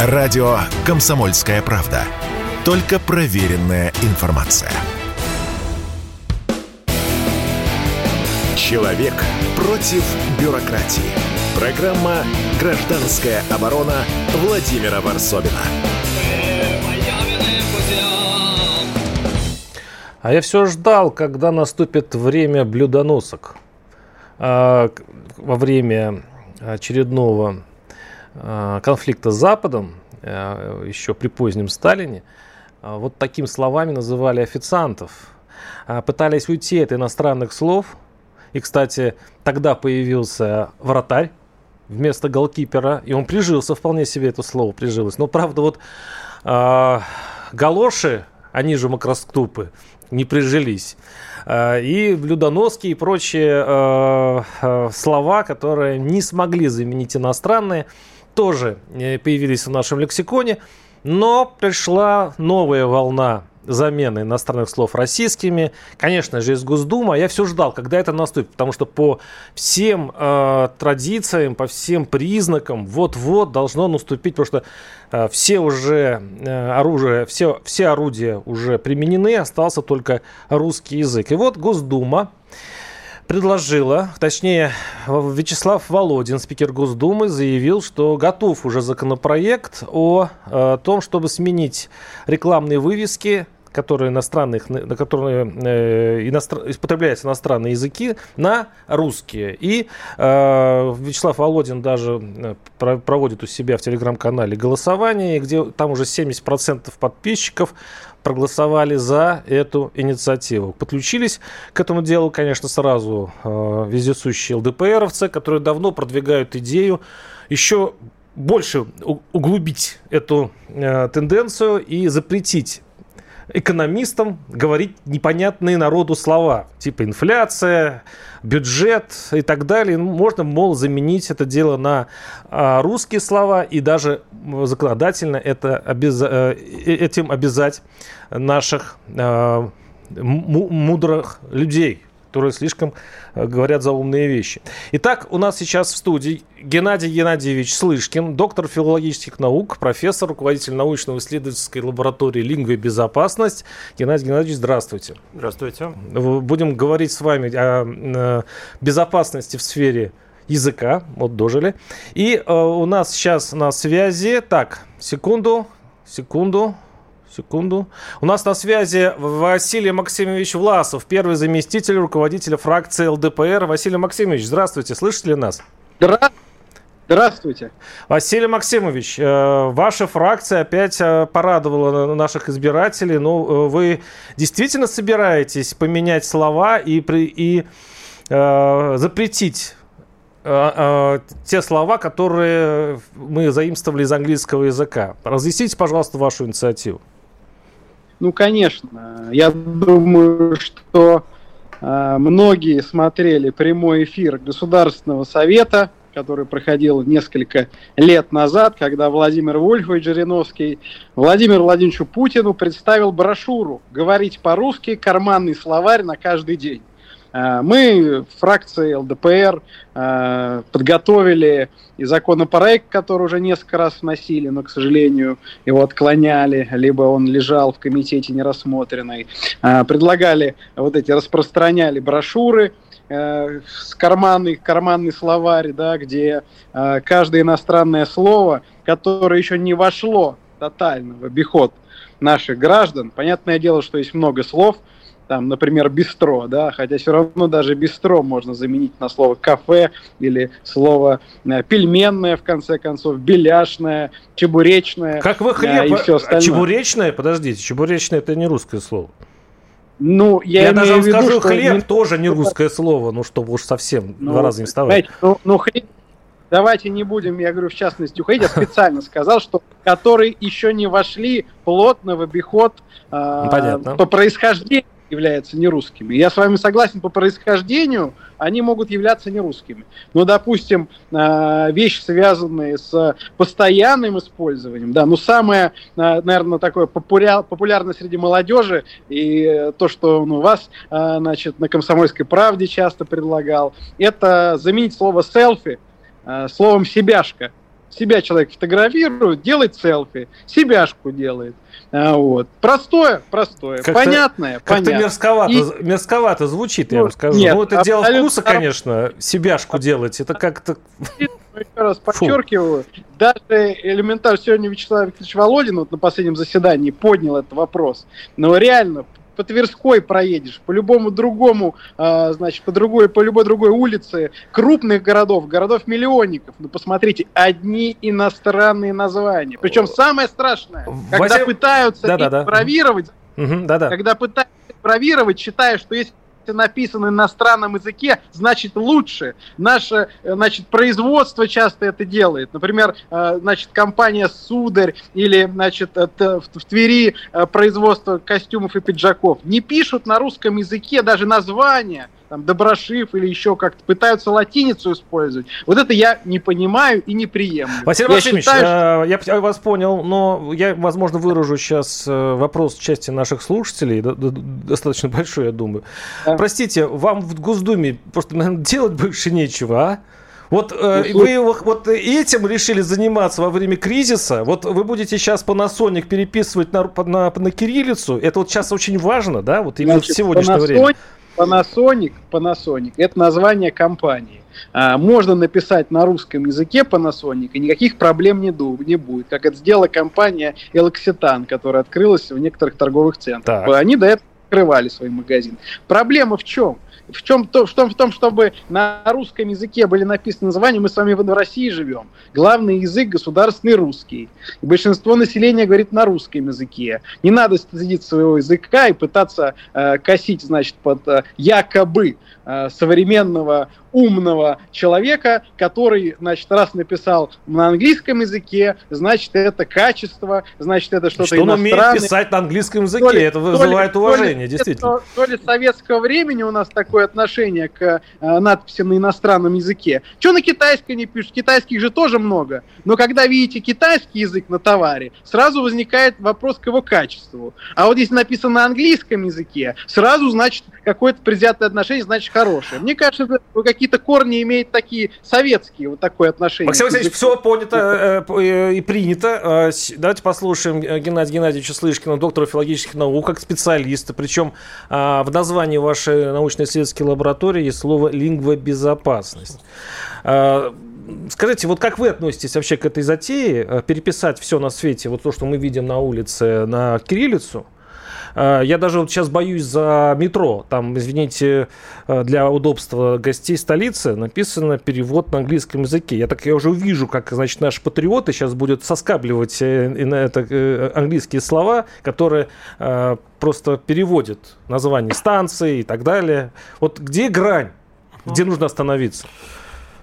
Радио «Комсомольская правда». Только проверенная информация. Человек против бюрократии. Программа «Гражданская оборона» Владимира Варсобина. А я все ждал, когда наступит время блюдоносок. А, во время очередного а, конфликта с Западом, а, еще при позднем Сталине, а, вот такими словами называли официантов. Пытались уйти от иностранных слов. И, кстати, тогда появился вратарь вместо голкипера, и он прижился, вполне себе это слово прижилось. Но, правда, вот э, галоши, они же макроступы, не прижились. Э, и блюдоноски и прочие э, э, слова, которые не смогли заменить иностранные, тоже появились в нашем лексиконе. Но пришла новая волна замены иностранных слов российскими. Конечно же, из Госдума. Я все ждал, когда это наступит, потому что по всем э, традициям, по всем признакам вот-вот должно наступить, потому что э, все уже э, оружие, все, все орудия уже применены, остался только русский язык. И вот Госдума предложила, точнее, Вячеслав Володин, спикер Госдумы, заявил, что готов уже законопроект о, о э, том, чтобы сменить рекламные вывески которые иностранных, на которые э, иностран, употребляются иностранные языки, на русские. И э, Вячеслав Володин даже э, про, проводит у себя в телеграм-канале голосование, где там уже 70% подписчиков проголосовали за эту инициативу. Подключились к этому делу, конечно, сразу э, вездесущие ЛДПРовцы, которые давно продвигают идею еще больше углубить эту э, тенденцию и запретить экономистам говорить непонятные народу слова, типа инфляция, бюджет и так далее. Ну, можно, мол, заменить это дело на а, русские слова и даже законодательно это обяз... Э, э, этим обязать наших а, мудрых людей, которые слишком э, говорят за умные вещи. Итак, у нас сейчас в студии Геннадий Геннадьевич Слышкин, доктор филологических наук, профессор, руководитель научно-исследовательской лаборатории «Лингва и безопасность». Геннадий Геннадьевич, здравствуйте. Здравствуйте. Будем говорить с вами о безопасности в сфере языка. Вот дожили. И э, у нас сейчас на связи... Так, секунду, секунду. Секунду. У нас на связи Василий Максимович Власов, первый заместитель руководителя фракции ЛДПР. Василий Максимович, здравствуйте, слышите ли нас? Здравствуйте. Здравствуйте. Василий Максимович, э, ваша фракция опять э, порадовала наших избирателей. Ну, э, вы действительно собираетесь поменять слова и, и э, запретить те слова, которые мы заимствовали из английского языка. Разъясните, пожалуйста, вашу инициативу. Ну, конечно. Я думаю, что э, многие смотрели прямой эфир Государственного совета, который проходил несколько лет назад, когда Владимир Вольфович Жириновский Владимиру Владимировичу Путину представил брошюру «Говорить по-русски. Карманный словарь на каждый день». Э, мы, фракции ЛДПР, э, подготовили и законопроект, который уже несколько раз вносили, но, к сожалению, его отклоняли, либо он лежал в комитете нерассмотренный. Э, предлагали вот эти, распространяли брошюры, с карманный, карманный словарь, да, где каждое иностранное слово, которое еще не вошло тотально в обиход наших граждан, понятное дело, что есть много слов, там, например, бистро, да, хотя все равно даже бистро можно заменить на слово кафе или слово э, пельменное, в конце концов, беляшное, чебуречное. Как вы хлеб, и все остальное. чебуречное, подождите, чебуречное это не русское слово. Ну, я, я даже вам виду, скажу, что хлеб не... тоже не русское слово, ну, чтобы уж совсем ну, два раза не вставать. Ну, ну, хлеб, давайте не будем, я говорю, в частности, уходить. Я специально сказал, что которые еще не вошли плотно в обиход э, по происхождению являются нерусскими. Я с вами согласен по происхождению, они могут являться нерусскими. Но, допустим, э, вещи, связанные с постоянным использованием, да, ну, самое, э, наверное, такое популярное среди молодежи, и то, что он у вас, э, значит, на «Комсомольской правде» часто предлагал, это заменить слово «селфи» словом «себяшка». Себя человек фотографирует, делает селфи, себяшку делает. А, вот. Простое, простое, как понятное, как понятное. мерзковато, И... мерзковато звучит, ну, я вам скажу. Нет, ну, это дело вкуса, конечно, себяшку делать. Это как-то... Еще раз подчеркиваю, Фу. даже элементарно сегодня Вячеслав Викторович Володин вот на последнем заседании поднял этот вопрос. Но реально, по Тверской проедешь, по любому другому, э, значит, по другой, по любой другой улице крупных городов, городов-миллионников, ну посмотрите, одни иностранные названия. Причем самое страшное, когда Вася... пытаются да, да, бравировать, угу, да, да. когда пытаются бравировать, считая, что есть написано на иностранном языке, значит лучше. Наше значит, производство часто это делает. Например, э, значит, компания Сударь или значит, в Твери э, производство костюмов и пиджаков не пишут на русском языке даже названия там, Доброшив или еще как-то пытаются латиницу использовать. Вот это я не понимаю и не приемлю. Василий Васильевич, считаю, э, что... я вас понял, но я, возможно, выражу сейчас э, вопрос части наших слушателей, достаточно большой, я думаю. Да. Простите, вам в Госдуме просто наверное, делать больше нечего, а? Вот э, ну, вы вот этим решили заниматься во время кризиса. Вот вы будете сейчас Panasonic переписывать на, на, на кириллицу. Это вот сейчас очень важно, да? Вот именно Значит, в сегодняшнее Panasonic, время. Panasonic, Panasonic – это название компании. А, можно написать на русском языке Panasonic, и никаких проблем не, не будет, как это сделала компания Eloxitan, которая открылась в некоторых торговых центрах. Так. Они до этого открывали свой магазин. Проблема в чем? в чем то, в том, в том, чтобы на русском языке были написаны названия, мы с вами в России живем. Главный язык государственный русский. И большинство населения говорит на русском языке. Не надо стыдить своего языка и пытаться э, косить, значит, под э, якобы э, современного умного человека, который, значит, раз написал на английском языке, значит, это качество, значит, это что-то что он умеет писать на английском языке, то ли, это вызывает то ли, уважение, то ли, действительно. То, то ли советского времени у нас такое отношение к э, надписям на иностранном языке. Что на китайском не пишут? Китайских же тоже много. Но когда видите китайский язык на товаре, сразу возникает вопрос к его качеству. А вот если написано на английском языке, сразу, значит, какое-то предвзятое отношение, значит, хорошее. Мне кажется, это какие-то корни имеет такие советские, вот такое отношение. Максим Алексеевич, все понято э, э, и принято. Э, давайте послушаем Геннадия Геннадьевича Слышкина, доктора филологических наук, как специалиста. Причем в названии вашей научно-исследовательской лаборатории есть слово «лингвобезопасность». Скажите, вот как вы относитесь вообще к этой затее, переписать все на свете, вот то, что мы видим на улице, на кириллицу – Э, я даже вот сейчас боюсь за метро. Там, извините, э, для удобства гостей столицы написано перевод на английском языке. Я так я уже увижу, как, значит, наши патриоты сейчас будут соскабливать э, на это английские слова, которые просто переводят название станции и так далее. Вот где грань? Где нужно остановиться?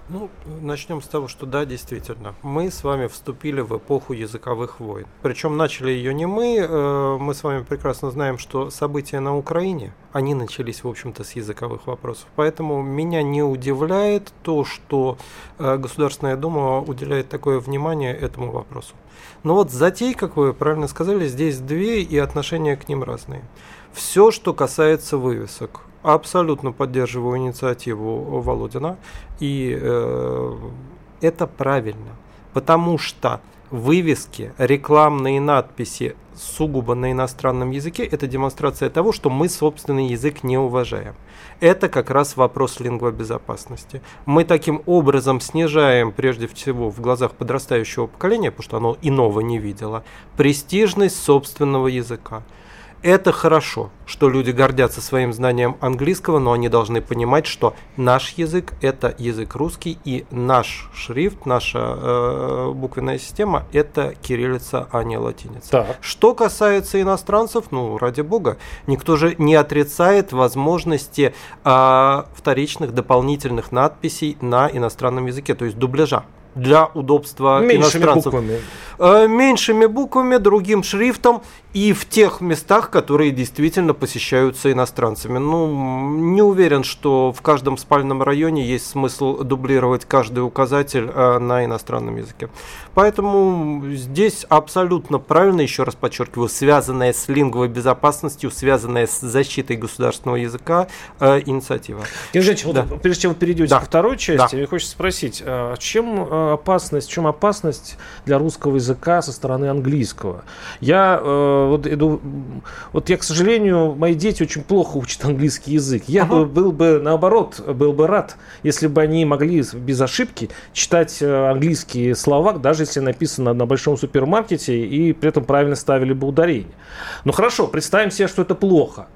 Ну, начнем с того, что да, действительно, мы с вами вступили в эпоху языковых войн. Причем начали ее не мы, э, мы с вами прекрасно знаем, что события на Украине, они начались, в общем-то, с языковых вопросов. Поэтому меня не удивляет то, что э, Государственная Дума уделяет такое внимание этому вопросу. Но вот затей, как вы правильно сказали, здесь две, и отношения к ним разные. Все, что касается вывесок, абсолютно поддерживаю инициативу Володина, и э, это правильно, потому что вывески, рекламные надписи сугубо на иностранном языке – это демонстрация того, что мы собственный язык не уважаем. Это как раз вопрос лингвобезопасности. Мы таким образом снижаем, прежде всего, в глазах подрастающего поколения, потому что оно иного не видело, престижность собственного языка. Это хорошо, что люди гордятся своим знанием английского, но они должны понимать, что наш язык – это язык русский, и наш шрифт, наша э, буквенная система – это кириллица, а не латиница. Так. Что касается иностранцев, ну, ради бога, никто же не отрицает возможности э, вторичных дополнительных надписей на иностранном языке, то есть дубляжа для удобства Меньшими иностранцев. Буквами. э, меньшими буквами, другим шрифтом и в тех местах, которые действительно посещаются иностранцами. Ну, не уверен, что в каждом спальном районе есть смысл дублировать каждый указатель э, на иностранном языке. Поэтому здесь абсолютно правильно, еще раз подчеркиваю, связанная с линговой безопасностью, связанная с защитой государственного языка э, инициатива. Евгений да. вот, прежде чем вы перейдете да. ко второй части, да. мне хочется спросить, чем опасность, в чем опасность для русского языка со стороны английского? Я вот иду, вот я, к сожалению, мои дети очень плохо учат английский язык. Я ага. бы, был бы, наоборот, был бы рад, если бы они могли без ошибки читать английские слова, даже если написано на большом супермаркете, и при этом правильно ставили бы ударение. Ну хорошо, представим себе, что это плохо.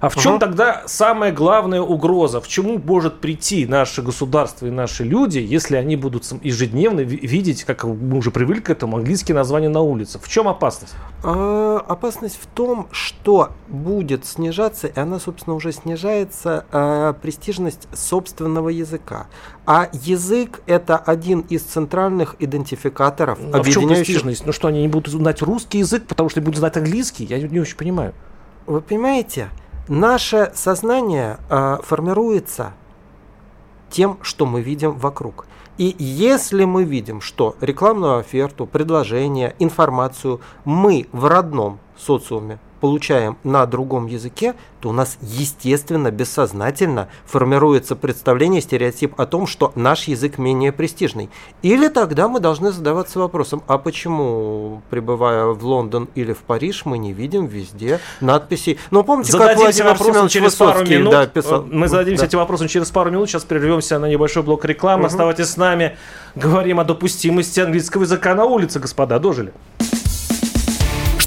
А в чем угу. тогда самая главная угроза? В чему может прийти наше государство и наши люди, если они будут ежедневно видеть, как мы уже привыкли к этому, английские названия на улицах? В чем опасность? А, опасность в том, что будет снижаться, и она, собственно, уже снижается, а, престижность собственного языка. А язык – это один из центральных идентификаторов, а объединяющих... в чем престижность? Ну что, они не будут знать русский язык, потому что они будут знать английский? Я не очень понимаю. Вы понимаете? Наше сознание э, формируется тем, что мы видим вокруг. И если мы видим, что рекламную оферту, предложение, информацию мы в родном социуме получаем на другом языке, то у нас, естественно, бессознательно формируется представление, стереотип о том, что наш язык менее престижный. Или тогда мы должны задаваться вопросом, а почему, пребывая в Лондон или в Париж, мы не видим везде надписей? Но помните, зададимся как Владимир вопросом через пару минут. Да, писал. Мы зададимся да. этим вопросом через пару минут. Сейчас прервемся на небольшой блок рекламы. Угу. Оставайтесь с нами. Говорим о допустимости английского языка на улице, господа. Дожили.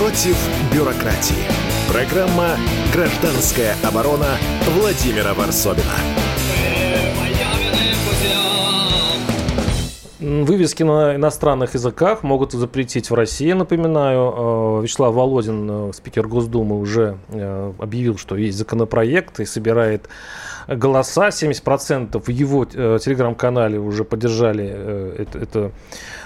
против бюрократии. Программа «Гражданская оборона» Владимира Варсобина. Вывески на иностранных языках могут запретить в России, напоминаю. Э, Вячеслав Володин, э, спикер Госдумы, уже э, объявил, что есть законопроект и собирает голоса. 70% в его телеграм-канале уже поддержали это, это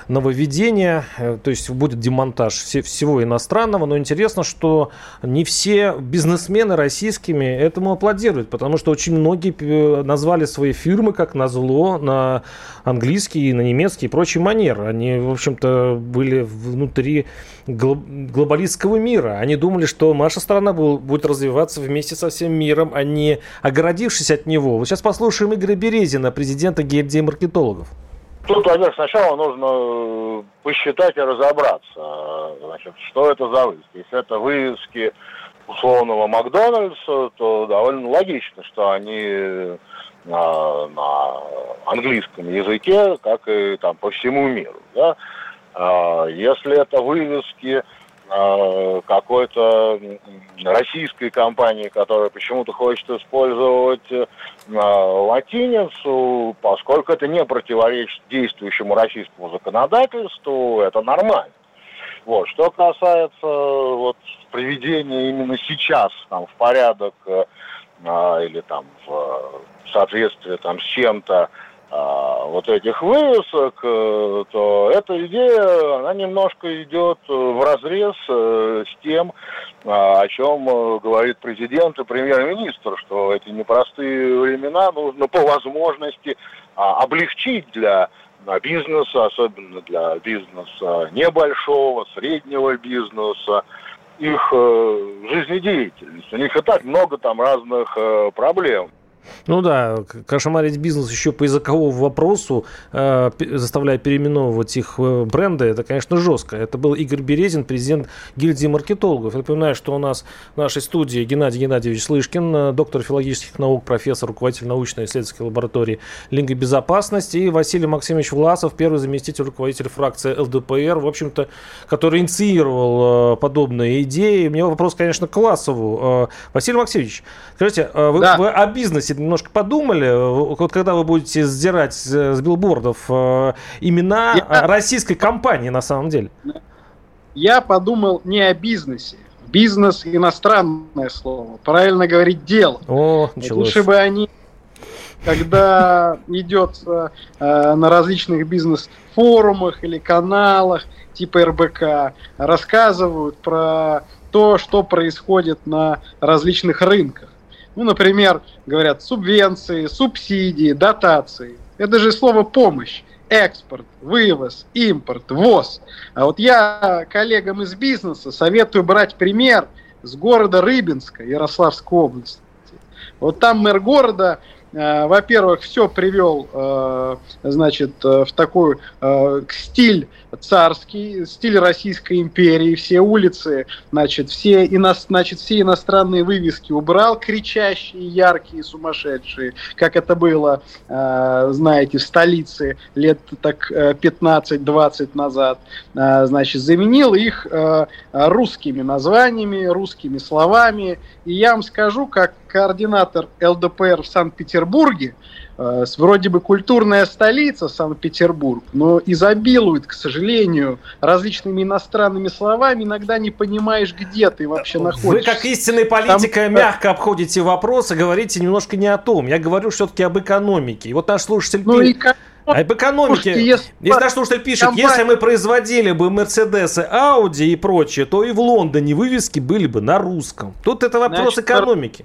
нововведение, э, то есть будет демонтаж всего иностранного, но интересно, что не все бизнесмены российскими этому аплодируют, потому что очень многие э, назвали свои фирмы как на зло, на английский, на немецкий и прочий манер. Они, в общем-то, были внутри глобалистского мира. Они думали, что наша страна будет развиваться вместе со всем миром, а не огородившись от него. Вот сейчас послушаем Игоря Березина, президента гильдии маркетологов. Тут, во-первых, сначала нужно э, посчитать и разобраться, значит, что это за вывески. Если это вывески условного Макдональдса, то довольно логично, что они на, на английском языке, как и там по всему миру. Да? А если это вывески Э, какой-то российской компании, которая почему-то хочет использовать э, латиницу, поскольку это не противоречит действующему российскому законодательству, это нормально. Вот. Что касается вот, приведения именно сейчас там, в порядок э, или там, в соответствии там, с чем-то а, вот этих вывесок, э, то эта идея, она немножко идет в разрез э, с тем, а, о чем э, говорит президент и премьер-министр, что эти непростые времена нужно по возможности а, облегчить для бизнеса, особенно для бизнеса небольшого, среднего бизнеса, их жизнедеятельность. У них и так много там разных проблем. Ну да, кошмарить бизнес еще по языковому вопросу, э, заставляя переименовывать их э, бренды, это, конечно, жестко. Это был Игорь Березин, президент гильдии маркетологов. Я напоминаю, что у нас в нашей студии Геннадий Геннадьевич Слышкин, э, доктор филологических наук, профессор, руководитель научно-исследовательской лаборатории лингвобезопасности, и Василий Максимович Власов, первый заместитель руководителя фракции ЛДПР, в общем-то, который инициировал э, подобные идеи. У меня вопрос, конечно, к Классову. Э, Василий Максимович, скажите, э, вы, да. вы о бизнесе немножко подумали, вот когда вы будете сдирать с билбордов э, имена Я... российской компании на самом деле? Я подумал не о бизнесе. Бизнес иностранное слово. Правильно говорить дело. О, Лучше бы они когда идет э, на различных бизнес-форумах или каналах типа РБК, рассказывают про то, что происходит на различных рынках. Ну, например, говорят субвенции, субсидии, дотации. Это же слово помощь. Экспорт, вывоз, импорт, ввоз. А вот я коллегам из бизнеса советую брать пример с города Рыбинска, Ярославской области. Вот там мэр города во-первых, все привел, э, значит, э, в такой стиль царский, стиль Российской империи, все улицы, значит, все, ино, значит, все иностранные вывески убрал, кричащие, яркие, сумасшедшие, как это было, знаете, в столице лет так 15-20 назад, значит, заменил их русскими названиями, русскими словами, и я вам скажу, как координатор ЛДПР в Санкт-Петербурге, э, вроде бы культурная столица Санкт-Петербург, но изобилует, к сожалению, различными иностранными словами, иногда не понимаешь, где ты вообще находишься. Вы, как истинный политик, Там... мягко обходите вопросы, говорите немножко не о том. Я говорю все-таки об экономике. И вот наш слушатель... Ну как а об экономике, Слушайте, если, если наш слушатель пишет, компания... если мы производили бы Мерседесы, Ауди и прочее, то и в Лондоне вывески были бы на русском. Тут это вопрос Значит, экономики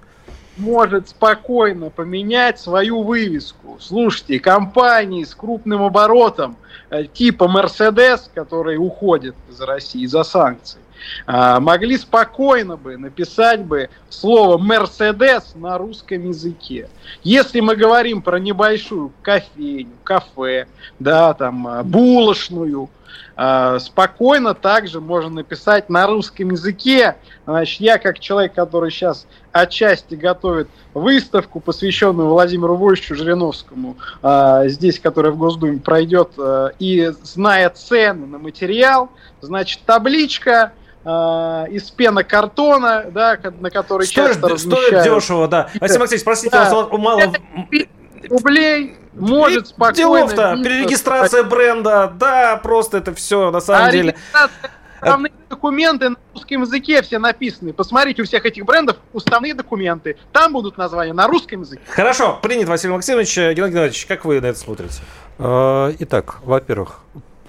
может спокойно поменять свою вывеску. Слушайте, компании с крупным оборотом э, типа Mercedes, которые уходят из России за санкции, а, могли спокойно бы написать бы слово Мерседес на русском языке. Если мы говорим про небольшую кофейню, кафе, да, там, а, булочную, а, спокойно также можно написать на русском языке. Значит, я как человек, который сейчас отчасти готовит выставку, посвященную Владимиру Вольфовичу Жириновскому, здесь, которая в Госдуме пройдет, и зная цены на материал, значит, табличка из пенокартона, да, на который стоит, часто размещают. Стоит дешево, да. Василий Максимович, простите, да. у вас мало... Рублей может и спокойно... Делов-то, перерегистрация бренда, да, просто это все, на самом а деле... Уставные документы на русском языке все написаны. Посмотрите, у всех этих брендов уставные документы. Там будут названия на русском языке. Хорошо, принят, Василий Максимович. Геннадий Геннадьевич, как вы на это смотрите? А, итак, во-первых,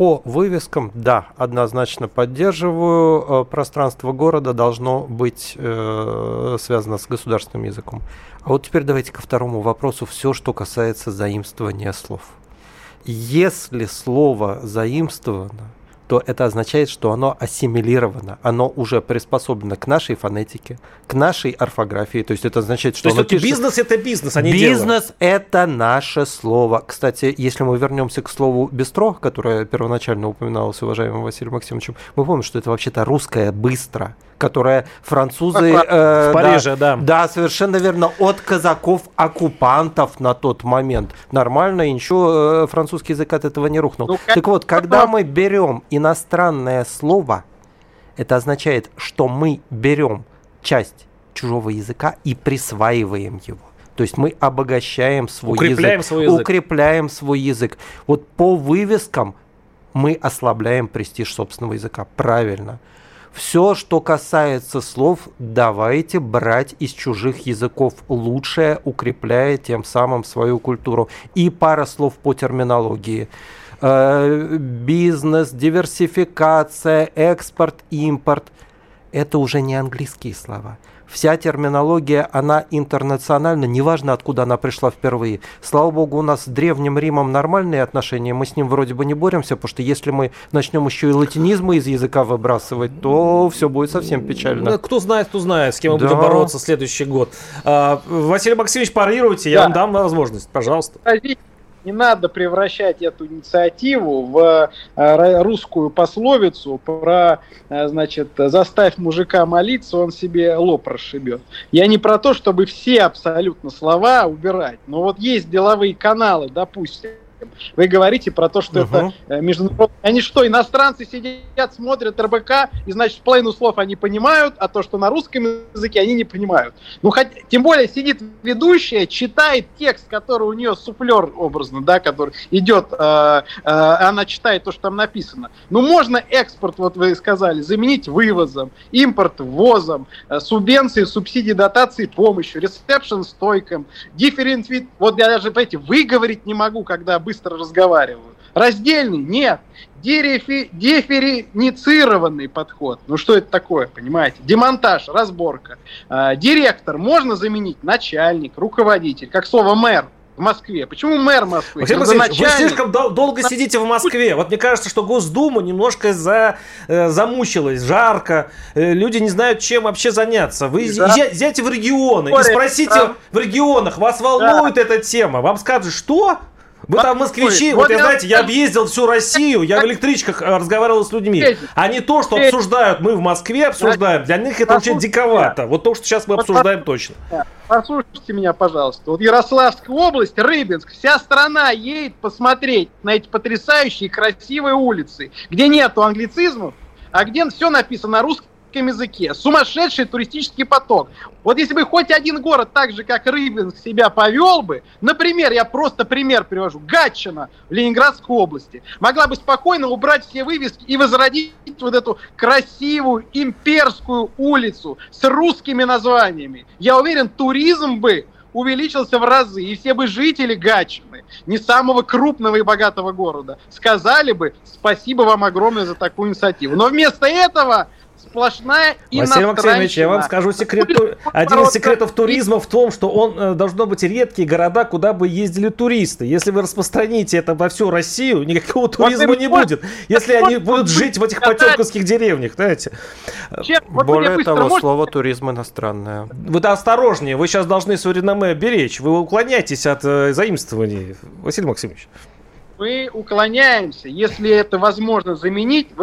по вывескам, да, однозначно поддерживаю. Э, пространство города должно быть э, связано с государственным языком. А вот теперь давайте ко второму вопросу. Все, что касается заимствования слов. Если слово заимствовано, то это означает, что оно ассимилировано, оно уже приспособлено к нашей фонетике, к нашей орфографии. То есть это означает, что... То есть пишет... бизнес это бизнес, а не Бизнес дело. это наше слово. Кстати, если мы вернемся к слову бистро, которое первоначально упоминалось уважаемым Василием Максимовичем, мы помним, что это вообще-то русское быстро которое французы... Э, в Париже, да, да. Да, совершенно верно, от казаков-оккупантов на тот момент. Нормально, и ничего, э, французский язык от этого не рухнул. Ну, так вот, когда мы берем иностранное слово, это означает, что мы берем часть чужого языка и присваиваем его. То есть мы обогащаем свой укрепляем язык, свой язык, укрепляем свой язык. Вот по вывескам мы ослабляем престиж собственного языка. Правильно. Все, что касается слов, давайте брать из чужих языков лучшее, укрепляя тем самым свою культуру. И пара слов по терминологии э, бизнес, диверсификация, экспорт, импорт. Это уже не английские слова. Вся терминология, она интернациональна, неважно, откуда она пришла впервые. Слава богу, у нас с Древним Римом нормальные отношения, мы с ним вроде бы не боремся, потому что если мы начнем еще и латинизмы из языка выбрасывать, то все будет совсем печально. Ну, кто знает, кто знает, с кем мы да. будем бороться следующий год. А, Василий Максимович, парируйте, я да. вам дам возможность, пожалуйста не надо превращать эту инициативу в э, русскую пословицу про, э, значит, заставь мужика молиться, он себе лоб расшибет. Я не про то, чтобы все абсолютно слова убирать, но вот есть деловые каналы, допустим, вы говорите про то, что угу. это э, международные... Они что, иностранцы сидят, смотрят РБК, и, значит, половину слов они понимают, а то, что на русском языке, они не понимают. Ну, хоть, тем более сидит ведущая, читает текст, который у нее суфлер образно, да, который идет, э, э, она читает то, что там написано. Ну, можно экспорт, вот вы сказали, заменить вывозом, импорт ввозом, э, субвенции, субсидии, дотации помощью, ресепшн стойком, дифференцит... Вот я даже, понимаете, выговорить не могу, когда быстро разговариваю. Раздельный? Нет. Дерефи, дифференцированный подход. Ну что это такое, понимаете? Демонтаж, разборка. Э, директор можно заменить начальник, руководитель, как слово мэр в Москве. Почему мэр Москвы? Максим Васильевич, вы слишком дол- долго сидите в Москве. Вот мне кажется, что Госдума немножко за, э, замучилась, жарко. Э, люди не знают, чем вообще заняться. Вы да. езжайте в регионы и спросите да. в регионах, вас волнует да. эта тема. Вам скажут, что? Вы там москвичи, вот, вот я, знаете, я объездил всю Россию, я в электричках э, разговаривал с людьми. А не то, что обсуждают мы в Москве, обсуждаем, для них это очень диковато. Вот то, что сейчас мы обсуждаем точно. Послушайте меня, пожалуйста. Вот Ярославская область, Рыбинск, вся страна едет посмотреть на эти потрясающие красивые улицы, где нету англицизмов, а где все написано на русском русском языке. Сумасшедший туристический поток. Вот если бы хоть один город так же, как Рыбинск, себя повел бы, например, я просто пример привожу, Гатчина в Ленинградской области, могла бы спокойно убрать все вывески и возродить вот эту красивую имперскую улицу с русскими названиями. Я уверен, туризм бы увеличился в разы, и все бы жители Гатчины, не самого крупного и богатого города, сказали бы спасибо вам огромное за такую инициативу. Но вместо этого сплошная Василий Максимович, я вам скажу секрет, один из секретов туризма в том, что он э, должно быть редкие города, куда бы ездили туристы. Если вы распространите это во всю Россию, никакого туризма не будет. Если они будут жить в этих потемкинских деревнях, знаете. Более того, слово туризм иностранное. Вы да осторожнее, вы сейчас должны свое реноме беречь. Вы уклоняйтесь от э, заимствований, Василий Максимович. Мы уклоняемся, если это возможно заменить в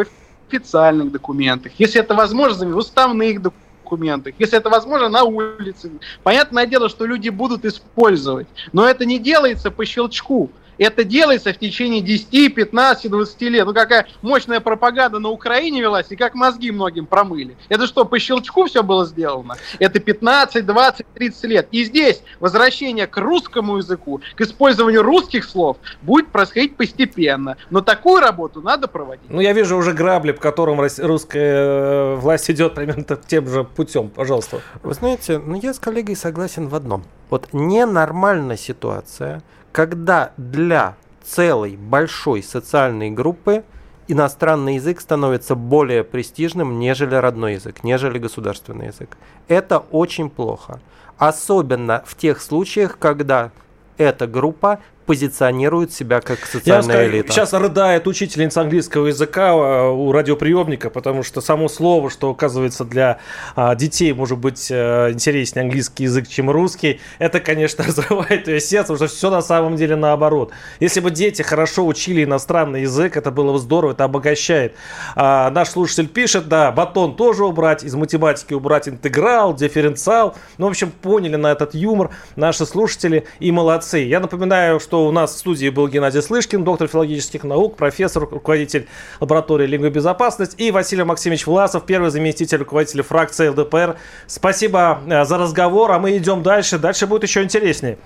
официальных документах, если это возможно, в уставных документах, если это возможно, на улице. Понятное дело, что люди будут использовать, но это не делается по щелчку. Это делается в течение 10, 15, 20 лет. Ну, какая мощная пропаганда на Украине велась, и как мозги многим промыли. Это что, по щелчку все было сделано? Это 15, 20, 30 лет. И здесь возвращение к русскому языку, к использованию русских слов будет происходить постепенно. Но такую работу надо проводить. Ну, я вижу уже грабли, по которым русская э, власть идет примерно тем же путем. Пожалуйста. Вы знаете, ну, я с коллегой согласен в одном. Вот ненормальная ситуация – когда для целой большой социальной группы иностранный язык становится более престижным, нежели родной язык, нежели государственный язык. Это очень плохо. Особенно в тех случаях, когда эта группа позиционирует себя как социальная Я элита. Сейчас рыдает учительница английского языка а, у радиоприемника, потому что само слово, что оказывается для а, детей может быть а, интереснее английский язык, чем русский, это, конечно, разрывает ее сердце, потому что все на самом деле наоборот. Если бы дети хорошо учили иностранный язык, это было бы здорово, это обогащает. А, наш слушатель пишет, да, батон тоже убрать, из математики убрать интеграл, дифференциал. Ну, в общем, поняли на этот юмор наши слушатели и молодцы. Я напоминаю, что что у нас в студии был Геннадий Слышкин, доктор филологических наук, профессор, руководитель лаборатории лингвобезопасность, и Василий Максимович Власов, первый заместитель руководителя фракции ЛДПР. Спасибо э, за разговор, а мы идем дальше. Дальше будет еще интереснее.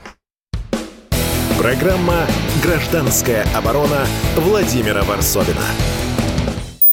Программа «Гражданская оборона» Владимира Варсовина.